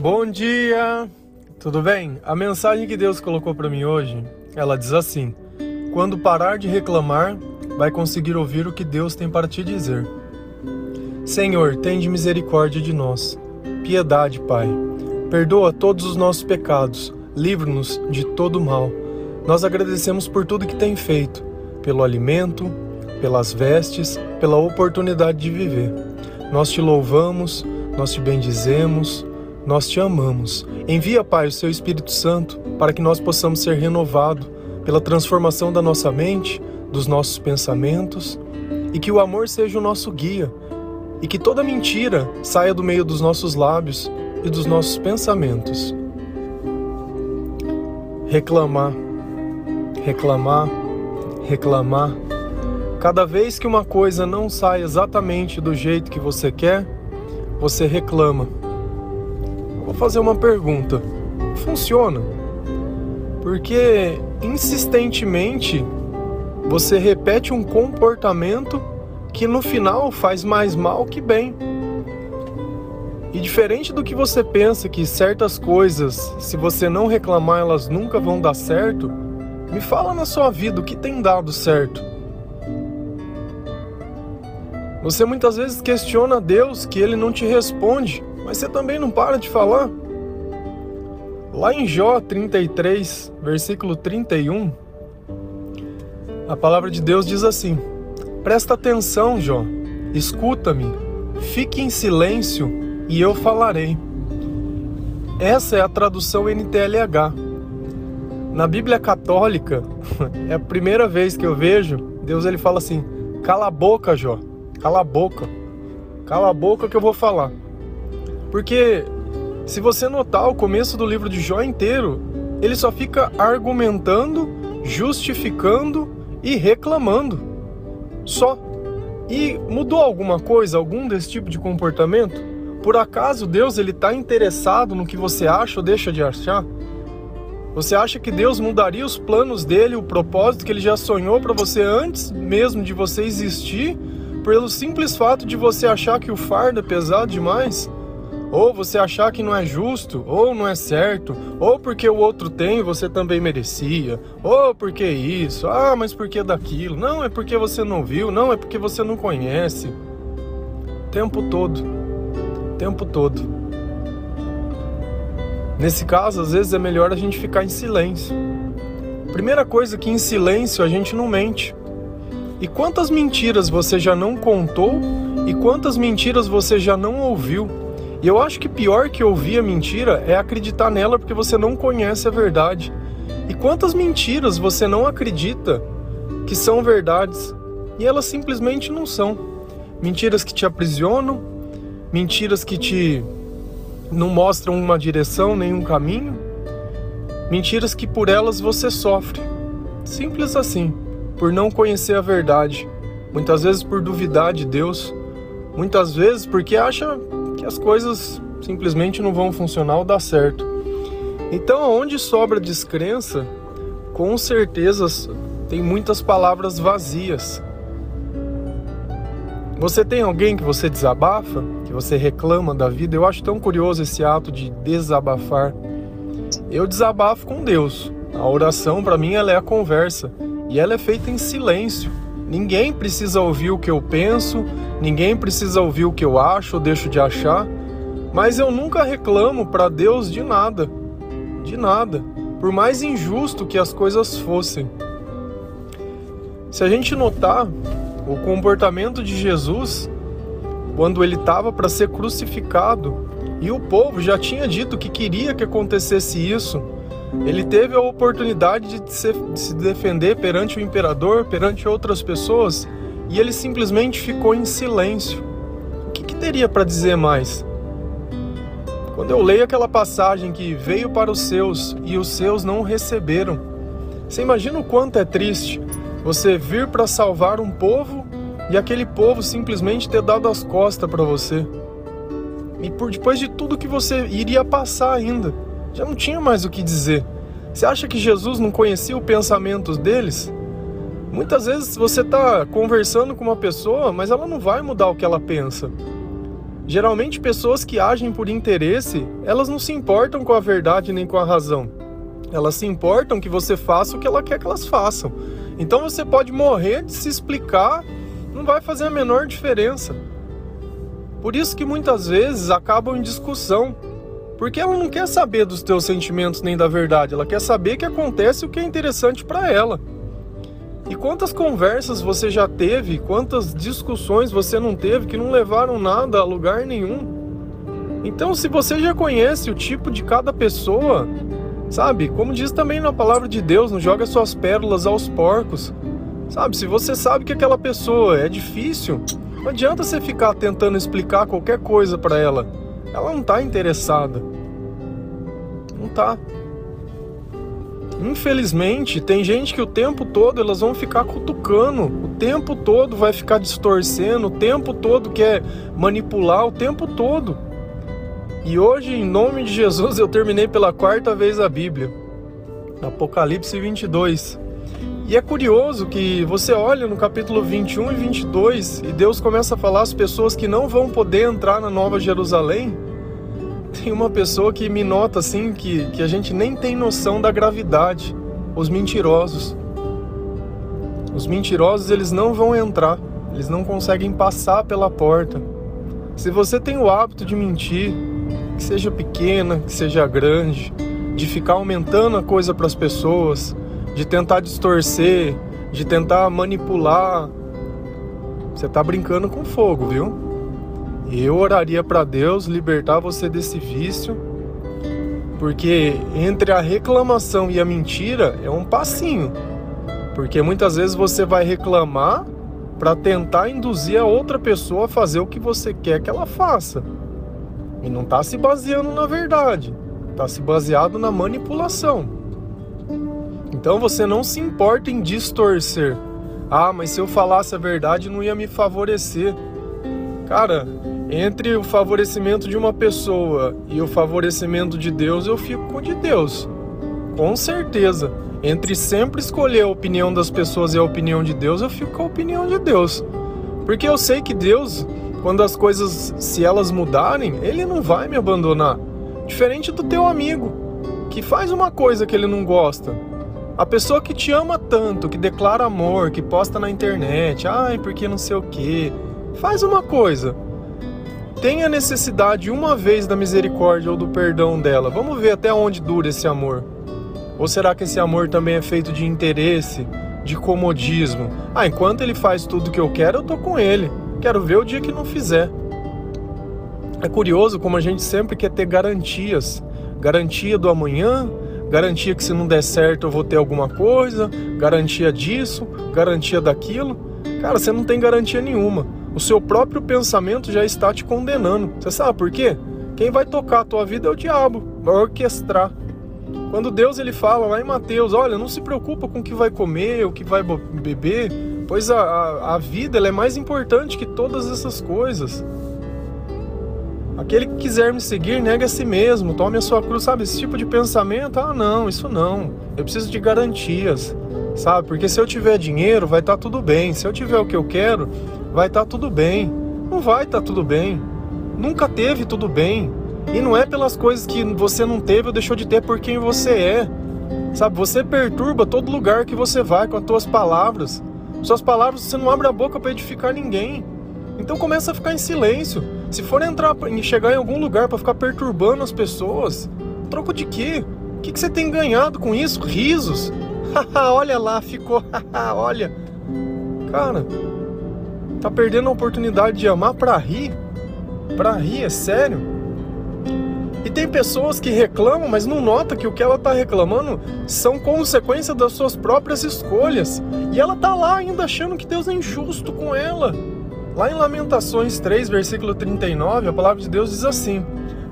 Bom dia! Tudo bem? A mensagem que Deus colocou para mim hoje, ela diz assim: Quando parar de reclamar, vai conseguir ouvir o que Deus tem para te dizer. Senhor, tende misericórdia de nós. Piedade, Pai. Perdoa todos os nossos pecados. Livra-nos de todo mal. Nós agradecemos por tudo que tem feito, pelo alimento, pelas vestes, pela oportunidade de viver. Nós te louvamos, nós te bendizemos, nós te amamos. Envia, Pai, o seu Espírito Santo para que nós possamos ser renovados pela transformação da nossa mente, dos nossos pensamentos e que o amor seja o nosso guia e que toda mentira saia do meio dos nossos lábios e dos nossos pensamentos. Reclamar, reclamar, reclamar. Cada vez que uma coisa não sai exatamente do jeito que você quer, você reclama. Vou fazer uma pergunta: funciona? Porque insistentemente você repete um comportamento que no final faz mais mal que bem. E diferente do que você pensa que certas coisas, se você não reclamar, elas nunca vão dar certo, me fala na sua vida o que tem dado certo. Você muitas vezes questiona Deus que ele não te responde, mas você também não para de falar. Lá em Jó 33, versículo 31, a palavra de Deus diz assim: Presta atenção, Jó. Escuta-me. Fique em silêncio e eu falarei. Essa é a tradução NTLH. Na Bíblia Católica, é a primeira vez que eu vejo, Deus ele fala assim: "Cala a boca, Jó. Cala a boca. Cala a boca que eu vou falar". Porque se você notar o começo do livro de Jó inteiro, ele só fica argumentando, justificando e reclamando. Só. E mudou alguma coisa, algum desse tipo de comportamento? Por acaso Deus ele está interessado no que você acha ou deixa de achar? Você acha que Deus mudaria os planos dele, o propósito que ele já sonhou para você antes mesmo de você existir, pelo simples fato de você achar que o fardo é pesado demais? Ou você achar que não é justo, ou não é certo, ou porque o outro tem, você também merecia, ou porque isso, ah, mas por que daquilo? Não, é porque você não viu, não, é porque você não conhece. Tempo todo. Tempo todo. Nesse caso, às vezes é melhor a gente ficar em silêncio. Primeira coisa que em silêncio a gente não mente. E quantas mentiras você já não contou e quantas mentiras você já não ouviu? E eu acho que pior que ouvir a mentira é acreditar nela porque você não conhece a verdade. E quantas mentiras você não acredita que são verdades e elas simplesmente não são? Mentiras que te aprisionam, mentiras que te não mostram uma direção, nem um caminho, mentiras que por elas você sofre. Simples assim, por não conhecer a verdade, muitas vezes por duvidar de Deus, muitas vezes porque acha que as coisas simplesmente não vão funcionar ou dar certo. Então, onde sobra descrença, com certeza tem muitas palavras vazias. Você tem alguém que você desabafa, que você reclama da vida? Eu acho tão curioso esse ato de desabafar. Eu desabafo com Deus. A oração para mim ela é a conversa e ela é feita em silêncio. Ninguém precisa ouvir o que eu penso, ninguém precisa ouvir o que eu acho ou deixo de achar, mas eu nunca reclamo para Deus de nada, de nada, por mais injusto que as coisas fossem. Se a gente notar o comportamento de Jesus quando ele estava para ser crucificado e o povo já tinha dito que queria que acontecesse isso, ele teve a oportunidade de se, de se defender perante o imperador, perante outras pessoas, e ele simplesmente ficou em silêncio. O que, que teria para dizer mais? Quando eu leio aquela passagem que veio para os seus e os seus não receberam, você imagina o quanto é triste você vir para salvar um povo e aquele povo simplesmente ter dado as costas para você. E por depois de tudo que você iria passar ainda já não tinha mais o que dizer. Você acha que Jesus não conhecia os pensamentos deles? Muitas vezes você está conversando com uma pessoa, mas ela não vai mudar o que ela pensa. Geralmente, pessoas que agem por interesse, elas não se importam com a verdade nem com a razão. Elas se importam que você faça o que ela quer que elas façam. Então você pode morrer de se explicar, não vai fazer a menor diferença. Por isso que muitas vezes acabam em discussão, porque ela não quer saber dos teus sentimentos nem da verdade, ela quer saber que acontece o que é interessante para ela. E quantas conversas você já teve, quantas discussões você não teve que não levaram nada a lugar nenhum? Então, se você já conhece o tipo de cada pessoa, sabe? Como diz também na palavra de Deus, não joga suas pérolas aos porcos. Sabe? Se você sabe que aquela pessoa é difícil, não adianta você ficar tentando explicar qualquer coisa para ela. Ela não tá interessada. Tá. Infelizmente, tem gente que o tempo todo elas vão ficar cutucando, o tempo todo vai ficar distorcendo, o tempo todo quer manipular, o tempo todo. E hoje, em nome de Jesus, eu terminei pela quarta vez a Bíblia, Apocalipse 22. E é curioso que você olha no capítulo 21 e 22 e Deus começa a falar as pessoas que não vão poder entrar na Nova Jerusalém tem uma pessoa que me nota assim que, que a gente nem tem noção da gravidade. Os mentirosos. Os mentirosos eles não vão entrar, eles não conseguem passar pela porta. Se você tem o hábito de mentir, que seja pequena, que seja grande, de ficar aumentando a coisa para as pessoas, de tentar distorcer, de tentar manipular, você está brincando com fogo, viu? Eu oraria para Deus libertar você desse vício, porque entre a reclamação e a mentira é um passinho. Porque muitas vezes você vai reclamar para tentar induzir a outra pessoa a fazer o que você quer que ela faça. E não está se baseando na verdade, está se baseado na manipulação. Então você não se importa em distorcer. Ah, mas se eu falasse a verdade não ia me favorecer. Cara, entre o favorecimento de uma pessoa e o favorecimento de Deus, eu fico com o de Deus. Com certeza. Entre sempre escolher a opinião das pessoas e a opinião de Deus, eu fico com a opinião de Deus. Porque eu sei que Deus, quando as coisas, se elas mudarem, Ele não vai me abandonar. Diferente do teu amigo, que faz uma coisa que ele não gosta. A pessoa que te ama tanto, que declara amor, que posta na internet, ai, porque não sei o que, faz uma coisa tem a necessidade uma vez da misericórdia ou do perdão dela. Vamos ver até onde dura esse amor. Ou será que esse amor também é feito de interesse, de comodismo? Ah, enquanto ele faz tudo que eu quero, eu tô com ele. Quero ver o dia que não fizer. É curioso como a gente sempre quer ter garantias. Garantia do amanhã, garantia que se não der certo eu vou ter alguma coisa, garantia disso, garantia daquilo. Cara, você não tem garantia nenhuma o seu próprio pensamento já está te condenando. Você sabe por quê? Quem vai tocar a tua vida é o diabo, vai orquestrar. Quando Deus ele fala lá em Mateus, olha, não se preocupa com o que vai comer, o que vai beber, pois a, a, a vida é mais importante que todas essas coisas. Aquele que quiser me seguir, nega a si mesmo, tome a sua cruz, sabe? Esse tipo de pensamento, ah, não, isso não. Eu preciso de garantias, sabe? Porque se eu tiver dinheiro, vai estar tá tudo bem. Se eu tiver o que eu quero, vai estar tá tudo bem. Não vai estar tá tudo bem. Nunca teve tudo bem. E não é pelas coisas que você não teve ou deixou de ter por quem você é. Sabe, você perturba todo lugar que você vai com as suas palavras. Suas palavras você não abre a boca para edificar ninguém. Então começa a ficar em silêncio. Se for entrar e chegar em algum lugar para ficar perturbando as pessoas, troco de quê? O que, que você tem ganhado com isso? Risos? olha lá, ficou. olha. Cara, Tá perdendo a oportunidade de amar para rir? Para rir, é sério? E tem pessoas que reclamam, mas não nota que o que ela tá reclamando são consequência das suas próprias escolhas. E ela tá lá ainda achando que Deus é injusto com ela. Lá em Lamentações 3, versículo 39, a palavra de Deus diz assim: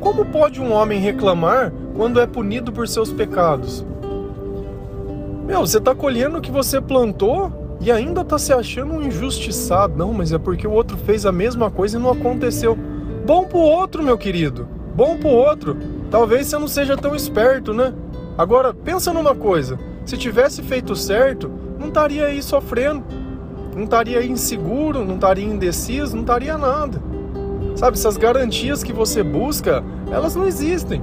Como pode um homem reclamar quando é punido por seus pecados? Meu, você está colhendo o que você plantou e ainda tá se achando injustiçado. Não, mas é porque o outro fez a mesma coisa e não aconteceu. Bom pro outro, meu querido. Bom pro outro. Talvez você não seja tão esperto, né? Agora, pensa numa coisa. Se tivesse feito certo, não estaria aí sofrendo. Não estaria inseguro, não estaria indeciso, não estaria nada. Sabe, essas garantias que você busca, elas não existem.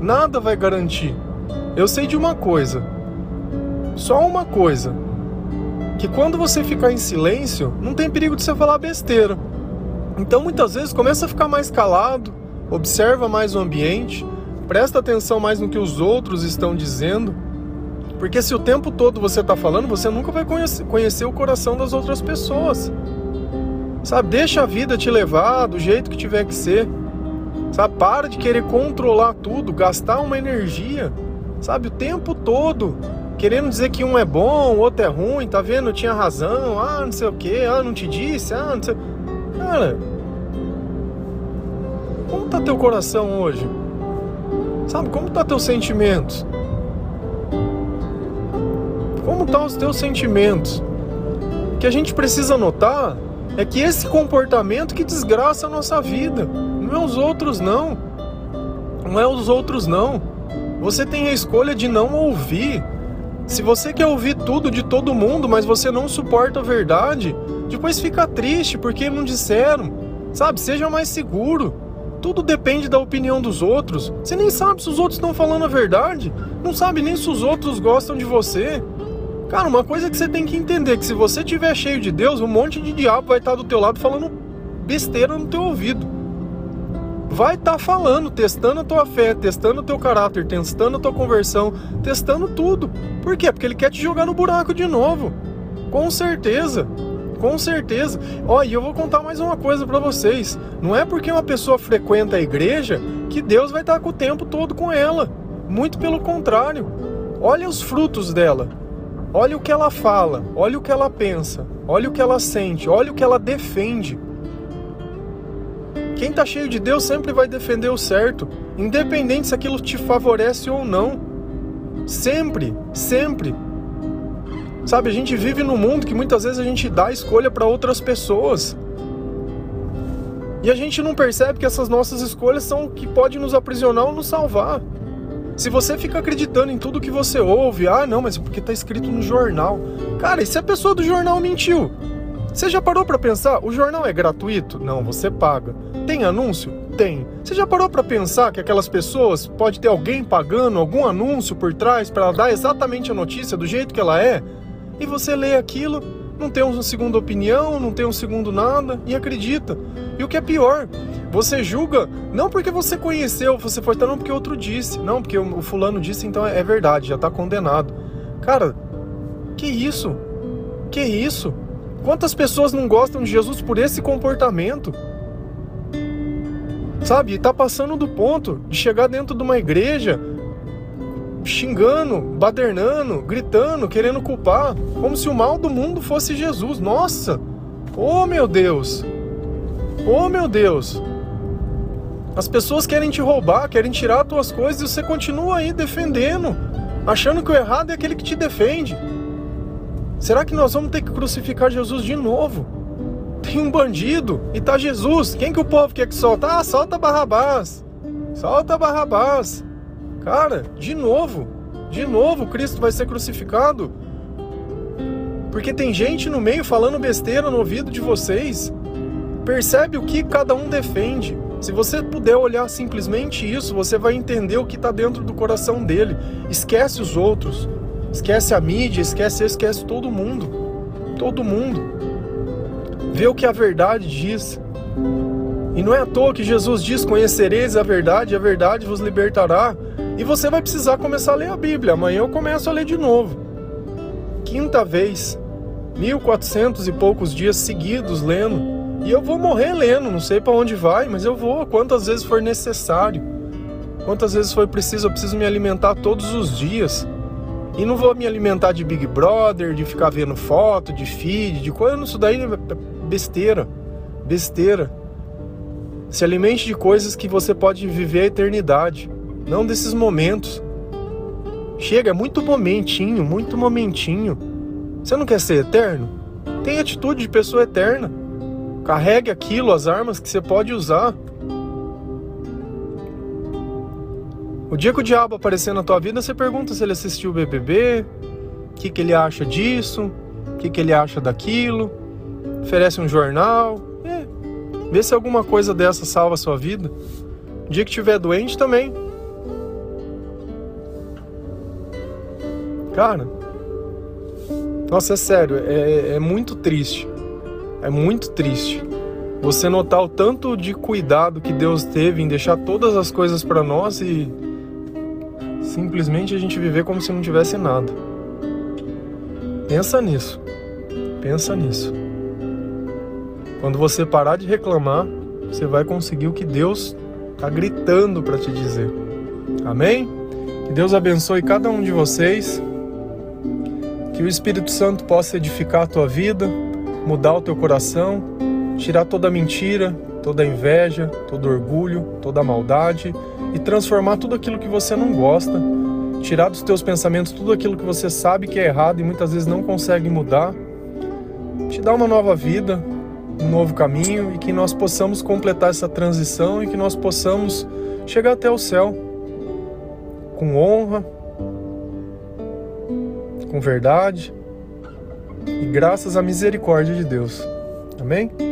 Nada vai garantir. Eu sei de uma coisa, só uma coisa, que quando você ficar em silêncio, não tem perigo de você falar besteira. Então muitas vezes começa a ficar mais calado, observa mais o ambiente, presta atenção mais no que os outros estão dizendo, porque se o tempo todo você está falando, você nunca vai conhecer, o coração das outras pessoas. Sabe, deixa a vida te levar do jeito que tiver que ser. Sabe, para de querer controlar tudo, gastar uma energia, sabe, o tempo todo querendo dizer que um é bom, o outro é ruim, tá vendo? Tinha razão, ah, não sei o que, ah, não te disse, ah, não sei. Cara, como tá teu coração hoje? Sabe, como tá teus sentimentos? Como tá os teus sentimentos? O que a gente precisa notar é que esse comportamento que desgraça a nossa vida, não é os outros não. Não é os outros não. Você tem a escolha de não ouvir se você quer ouvir tudo de todo mundo, mas você não suporta a verdade, depois fica triste porque não disseram. Sabe, seja mais seguro. Tudo depende da opinião dos outros. Você nem sabe se os outros estão falando a verdade. Não sabe nem se os outros gostam de você. Cara, uma coisa que você tem que entender é que se você tiver cheio de Deus, um monte de diabo vai estar do teu lado falando besteira no teu ouvido vai estar tá falando, testando a tua fé, testando o teu caráter, testando a tua conversão, testando tudo. Por quê? Porque ele quer te jogar no buraco de novo. Com certeza. Com certeza. Ó, e eu vou contar mais uma coisa para vocês. Não é porque uma pessoa frequenta a igreja que Deus vai estar tá com o tempo todo com ela. Muito pelo contrário. Olha os frutos dela. Olha o que ela fala, olha o que ela pensa, olha o que ela sente, olha o que ela defende. Quem está cheio de Deus sempre vai defender o certo, independente se aquilo te favorece ou não. Sempre, sempre. Sabe, a gente vive num mundo que muitas vezes a gente dá escolha para outras pessoas. E a gente não percebe que essas nossas escolhas são o que pode nos aprisionar ou nos salvar. Se você fica acreditando em tudo que você ouve, ah, não, mas é porque está escrito no jornal. Cara, e se a pessoa do jornal mentiu? Você já parou para pensar? O jornal é gratuito? Não, você paga. Tem anúncio? Tem. Você já parou para pensar que aquelas pessoas pode ter alguém pagando algum anúncio por trás para dar exatamente a notícia do jeito que ela é? E você lê aquilo, não tem uma segunda opinião, não tem um segundo nada e acredita. E o que é pior, você julga não porque você conheceu, você foi não porque outro disse, não porque o fulano disse, então é verdade, já está condenado. Cara, que isso? Que isso? Quantas pessoas não gostam de Jesus por esse comportamento? Sabe, tá passando do ponto de chegar dentro de uma igreja xingando, badernando, gritando, querendo culpar, como se o mal do mundo fosse Jesus. Nossa! Oh meu Deus! Oh meu Deus! As pessoas querem te roubar, querem tirar as tuas coisas e você continua aí defendendo, achando que o errado é aquele que te defende. Será que nós vamos ter que crucificar Jesus de novo? Tem um bandido e tá Jesus. Quem que o povo quer que solta? Ah, solta Barrabás. Solta Barrabás. Cara, de novo. De novo Cristo vai ser crucificado. Porque tem gente no meio falando besteira no ouvido de vocês. Percebe o que cada um defende. Se você puder olhar simplesmente isso, você vai entender o que está dentro do coração dele. Esquece os outros. Esquece a mídia, esquece, esquece todo mundo. Todo mundo. Vê o que a verdade diz. E não é à toa que Jesus diz: Conhecereis a verdade, a verdade vos libertará. E você vai precisar começar a ler a Bíblia. Amanhã eu começo a ler de novo. Quinta vez. 1400 e poucos dias seguidos lendo. E eu vou morrer lendo, não sei para onde vai, mas eu vou quantas vezes for necessário. Quantas vezes for preciso, eu preciso me alimentar todos os dias. E não vou me alimentar de Big Brother, de ficar vendo foto, de feed, de coisa. Isso daí é besteira. Besteira. Se alimente de coisas que você pode viver a eternidade, não desses momentos. Chega, é muito momentinho, muito momentinho. Você não quer ser eterno? Tem atitude de pessoa eterna. Carregue aquilo, as armas que você pode usar. O dia que o diabo aparecer na tua vida, você pergunta se ele assistiu o BBB, o que, que ele acha disso, o que, que ele acha daquilo, oferece um jornal. É, Vê se alguma coisa dessa salva a sua vida. O dia que estiver doente também. Cara, nossa, é sério, é, é muito triste. É muito triste você notar o tanto de cuidado que Deus teve em deixar todas as coisas para nós e simplesmente a gente viver como se não tivesse nada. Pensa nisso. Pensa nisso. Quando você parar de reclamar, você vai conseguir o que Deus está gritando para te dizer. Amém? Que Deus abençoe cada um de vocês. Que o Espírito Santo possa edificar a tua vida, mudar o teu coração tirar toda a mentira, toda inveja, todo orgulho, toda maldade e transformar tudo aquilo que você não gosta, tirar dos teus pensamentos tudo aquilo que você sabe que é errado e muitas vezes não consegue mudar, te dar uma nova vida, um novo caminho e que nós possamos completar essa transição e que nós possamos chegar até o céu com honra, com verdade e graças à misericórdia de Deus. Amém?